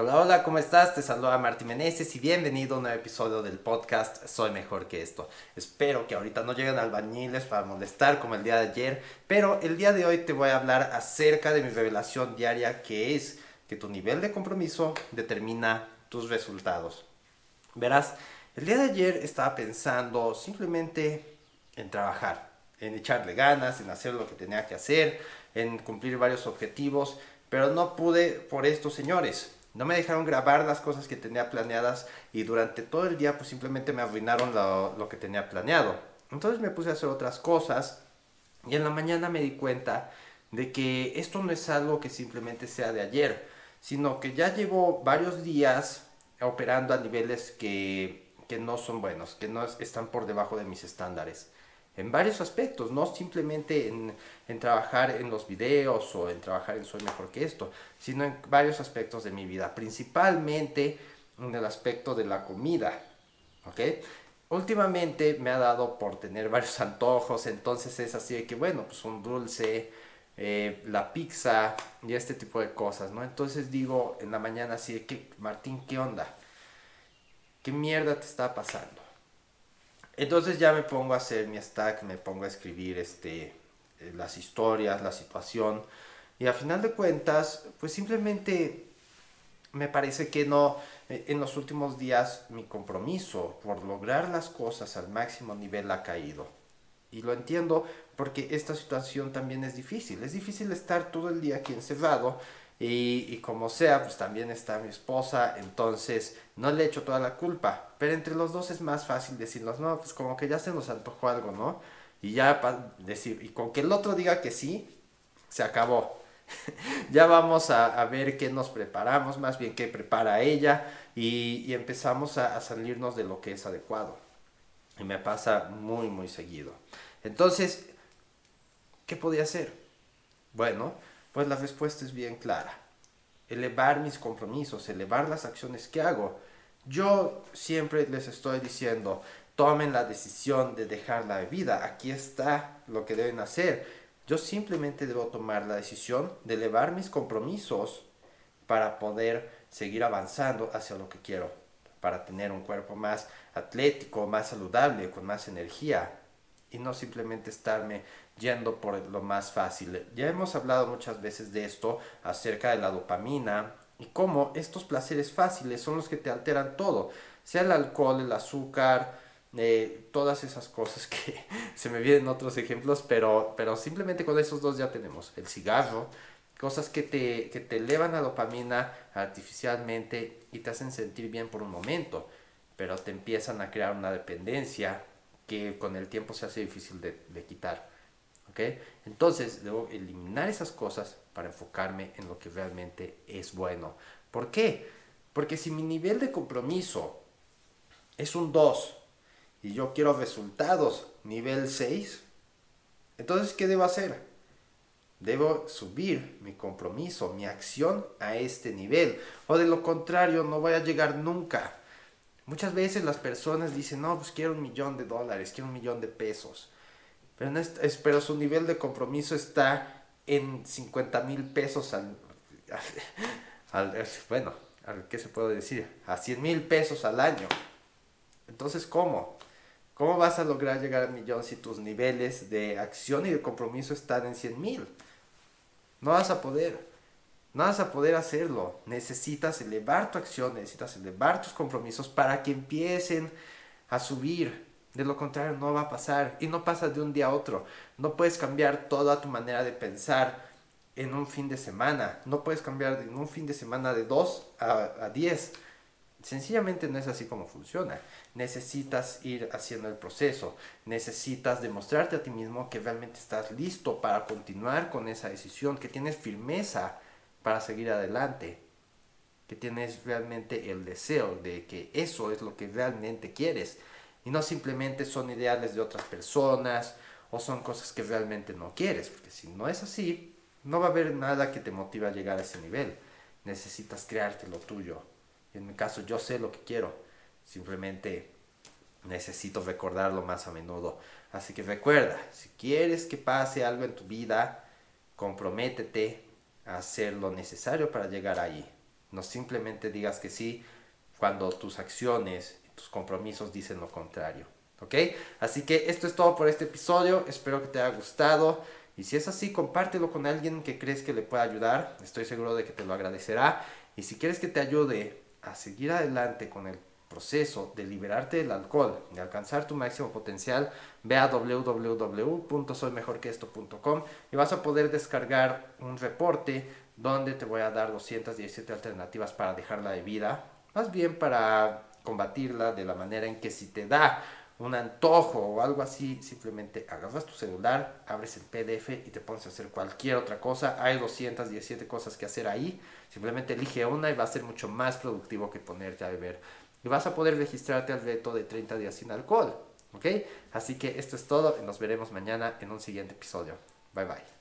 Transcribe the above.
Hola, hola, ¿cómo estás? Te saluda Martín Meneses y bienvenido a un nuevo episodio del podcast Soy Mejor que esto. Espero que ahorita no lleguen albañiles para molestar como el día de ayer, pero el día de hoy te voy a hablar acerca de mi revelación diaria que es que tu nivel de compromiso determina tus resultados. Verás, el día de ayer estaba pensando simplemente en trabajar, en echarle ganas, en hacer lo que tenía que hacer, en cumplir varios objetivos, pero no pude por estos señores no me dejaron grabar las cosas que tenía planeadas y durante todo el día pues simplemente me arruinaron lo, que tenía planeado. Entonces me puse a hacer otras cosas y en la mañana me di cuenta de que esto no es algo que simplemente sea de ayer, sino que ya llevo varios días operando a niveles que, que no son buenos, que no están por debajo de mis estándares en varios aspectos, no simplemente en, trabajar en los videos o en trabajar en Soy Mejor que esto, sino en varios aspectos de mi vida, principalmente en el aspecto de la comida, ¿ok? Últimamente me ha dado por tener varios antojos, entonces es así de que, bueno, pues un dulce, eh, la pizza y este tipo de cosas, ¿no? Entonces digo en la mañana así de que, Martín, ¿qué onda? ¿Qué mierda te está pasando? Entonces ya me pongo a hacer mi stack, me pongo a escribir este, eh, las historias, la situación. Y a final de cuentas, pues simplemente me parece que no, eh, en los últimos días mi compromiso por lograr las cosas al máximo nivel ha caído. Y lo entiendo porque esta situación también es difícil. Es difícil estar todo el día aquí encerrado y, como sea, pues también está mi esposa, entonces no le echo toda la culpa. Pero entre los dos es más fácil decirnos, no, pues como que ya se nos antojó algo, ¿no? Y ya decir, y con que el otro diga que sí, se acabó. ya vamos a, ver qué nos preparamos, más bien qué prepara ella, y, empezamos a, a salirnos de lo que es adecuado. Y me pasa muy, muy seguido. Entonces, ¿qué podía hacer? Bueno, pues la respuesta es bien clara. Elevar mis compromisos, elevar las acciones que hago. Yo siempre les estoy diciendo, tomen la decisión de dejar la bebida. Aquí está lo que deben hacer. Yo simplemente debo tomar la decisión de elevar mis compromisos para poder seguir avanzando hacia lo que quiero, para tener un cuerpo más atlético, más saludable, con más energía y no simplemente estarme yendo por lo más fácil. Ya hemos hablado muchas veces de esto acerca de la dopamina y cómo estos placeres fáciles son los que te alteran todo, sea el alcohol, el azúcar, eh, todas esas cosas que se me vienen otros ejemplos, pero, pero simplemente con esos dos ya tenemos el cigarro, cosas que te, que te elevan la dopamina artificialmente y te hacen sentir bien por un momento, pero te empiezan a crear una dependencia que con el tiempo se hace difícil de, de quitar. Entonces debo eliminar esas cosas para enfocarme en lo que realmente es bueno. ¿Por qué? Porque si mi nivel de compromiso es un 2 y yo quiero resultados nivel 6, entonces ¿qué debo hacer? Debo subir mi compromiso, mi acción a este nivel. O de lo contrario, no voy a llegar nunca. Muchas veces las personas dicen, no, pues quiero un millón de dólares, quiero un millón de pesos. Pero, su nivel de compromiso está en 50 mil pesos al, bueno, ¿qué se puede decir? A 100 mil pesos al año. Entonces, ¿cómo? ¿Cómo vas a lograr llegar al millón si tus niveles de acción y de compromiso están en 100 mil? No vas a poder. No vas a poder hacerlo. Necesitas elevar tu acción, necesitas elevar tus compromisos para que empiecen a subir de lo contrario, no va a pasar y no pasa de un día a otro. No puedes cambiar toda tu manera de pensar en un fin de semana. No puedes cambiar en un fin de semana de 2 a 10. Sencillamente no es así como funciona. Necesitas ir haciendo el proceso. Necesitas demostrarte a ti mismo que realmente estás listo para continuar con esa decisión, que tienes firmeza para seguir adelante, que tienes realmente el deseo de que eso es lo que realmente quieres y no simplemente son ideales de otras personas o son cosas que realmente no quieres, porque si no es así, no va a haber nada que te motive a llegar a ese nivel. Necesitas crearte lo tuyo. En mi caso, yo sé lo que quiero, simplemente necesito recordarlo más a menudo. Así que recuerda, si quieres que pase algo en tu vida, comprométete hacer lo necesario para llegar ahí. No simplemente digas que sí cuando tus acciones tus compromisos dicen lo contrario. ¿Ok? Así que esto es todo por este episodio. Espero que te haya gustado. Y si es así, compártelo con alguien que crees que le pueda ayudar. Estoy seguro de que te lo agradecerá. Y si quieres que te ayude a seguir adelante con el proceso de liberarte del alcohol y alcanzar tu máximo potencial, ve a www.soymejorqueesto.com y vas a poder descargar un reporte donde te voy a dar 217 alternativas para dejar la bebida, más bien para combatirla de la manera en que si te da un antojo o algo así, simplemente agarras tu celular, abres el PDF y te pones a hacer cualquier otra cosa. Hay 217 cosas que hacer ahí. Simplemente elige una y va a ser mucho más productivo que ponerte a beber. Y vas a poder registrarte al reto de 30 días sin alcohol. ¿Ok? Así que esto es todo y nos veremos mañana en un siguiente episodio. Bye bye.